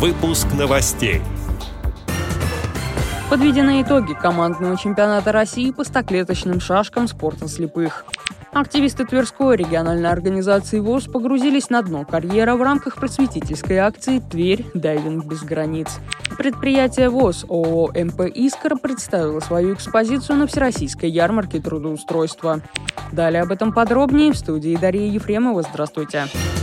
Выпуск новостей. Подведены итоги командного чемпионата России по стоклеточным шашкам спорта слепых. Активисты Тверской региональной организации ВОС погрузились на дно карьера в рамках просветительской акции «Тверь. Дайвинг без границ». Предприятие ВОС ООО МП «Искра» представило свою экспозицию на Всероссийской ярмарке трудоустройства. Далее об этом подробнее в студии Дарья Ефремова. Здравствуйте. Здравствуйте.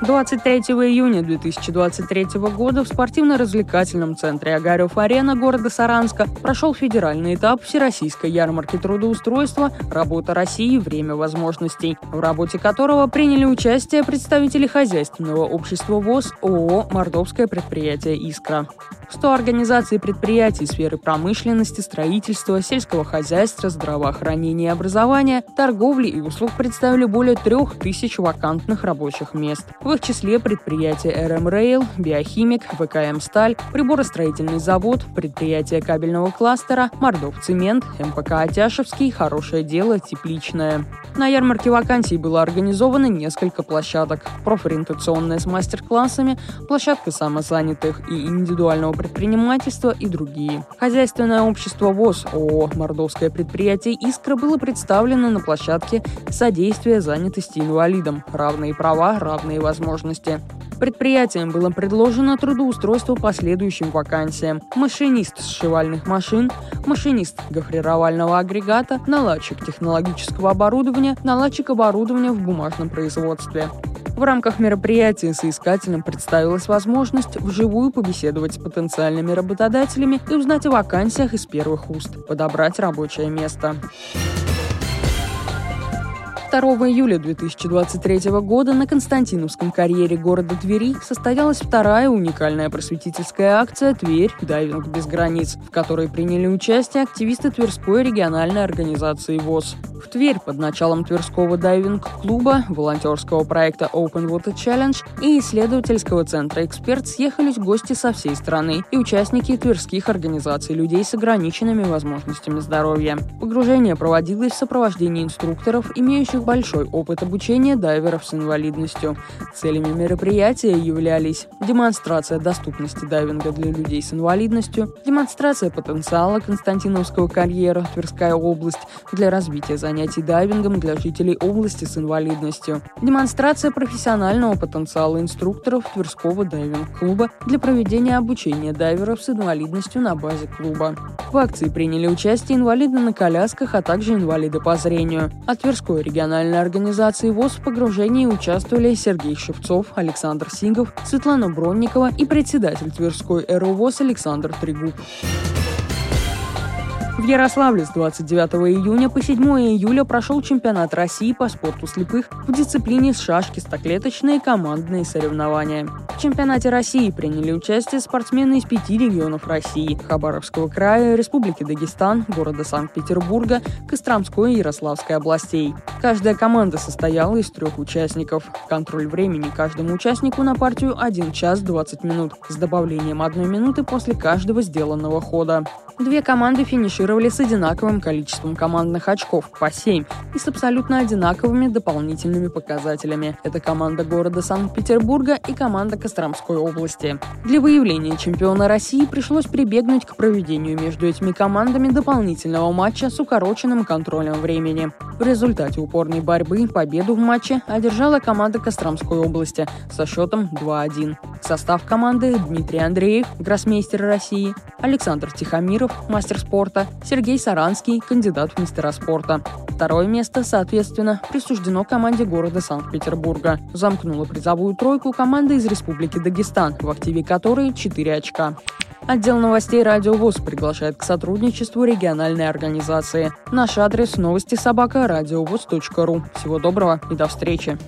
23 июня 2023 года в спортивно-развлекательном центре Агарев-Арена города Саранска прошел федеральный этап Всероссийской ярмарки трудоустройства «Работа России. Время возможностей», в работе которого приняли участие представители хозяйственного общества ВОЗ ООО «Мордовское предприятие «Искра». 100 организаций предприятий сферы промышленности, строительства, сельского хозяйства, здравоохранения и образования, торговли и услуг представили более 3000 вакантных рабочих мест. В их числе предприятия РМ Рейл, Биохимик, ВКМ Сталь, приборостроительный завод, предприятия кабельного кластера, Мордов Цемент, МПК Атяшевский, Хорошее дело, Тепличное. На ярмарке вакансий было организовано несколько площадок. Профориентационная с мастер-классами, площадка самозанятых и индивидуального предпринимательства и другие. Хозяйственное общество ВОЗ ООО «Мордовское предприятие «Искра» было представлено на площадке «Содействие занятости инвалидам. Равные права, равные возможности». Предприятиям было предложено трудоустройство по следующим вакансиям. Машинист сшивальных машин, машинист гофрировального агрегата, наладчик технологического оборудования, наладчик оборудования в бумажном производстве. В рамках мероприятия соискателям представилась возможность вживую побеседовать с потенциальными работодателями и узнать о вакансиях из первых уст, подобрать рабочее место. 2 июля 2023 года на Константиновском карьере города Твери состоялась вторая уникальная просветительская акция «Тверь. Дайвинг без границ», в которой приняли участие активисты Тверской региональной организации ВОС. В Тверь под началом Тверского дайвинг-клуба, волонтерского проекта Open Water Challenge и исследовательского центра «Эксперт» съехались гости со всей страны и участники тверских организаций людей с ограниченными возможностями здоровья. Погружение проводилось в сопровождении инструкторов, имеющих большой опыт обучения дайверов с инвалидностью. Целями мероприятия являлись демонстрация доступности дайвинга для людей с инвалидностью, демонстрация потенциала Константиновского карьера Тверская область для развития занятий дайвингом для жителей области с инвалидностью, демонстрация профессионального потенциала инструкторов Тверского дайвинг-клуба для проведения обучения дайверов с инвалидностью на базе клуба. В акции приняли участие инвалиды на колясках, а также инвалиды по зрению. А Тверской регион региональной организации ВОЗ в погружении участвовали Сергей Шевцов, Александр Сингов, Светлана Бронникова и председатель Тверской РУ ВОЗ Александр Трегуб. В Ярославле с 29 июня по 7 июля прошел чемпионат России по спорту слепых в дисциплине шашки стоклеточные командные соревнования. В чемпионате России приняли участие спортсмены из пяти регионов России – Хабаровского края, Республики Дагестан, города Санкт-Петербурга, Костромской и Ярославской областей. Каждая команда состояла из трех участников. Контроль времени каждому участнику на партию 1 час 20 минут с добавлением одной минуты после каждого сделанного хода. Две команды финишировали с одинаковым количеством командных очков – по 7, и с абсолютно одинаковыми дополнительными показателями. Это команда города Санкт-Петербурга и команда Костромской области. Для выявления чемпиона России пришлось прибегнуть к проведению между этими командами дополнительного матча с укороченным контролем времени. В результате упорной борьбы победу в матче одержала команда Костромской области со счетом 2-1. Состав команды Дмитрий Андреев, гроссмейстер России, Александр Тихомиров, мастер спорта, Сергей Саранский, кандидат в мастера спорта. Второе место, соответственно, присуждено команде города Санкт-Петербурга. Замкнула призовую тройку команда из Республики Дагестан, в активе которой 4 очка. Отдел новостей «Радио ВОЗ» приглашает к сотрудничеству региональной организации. Наш адрес – новости собака ру. Всего доброго и до встречи.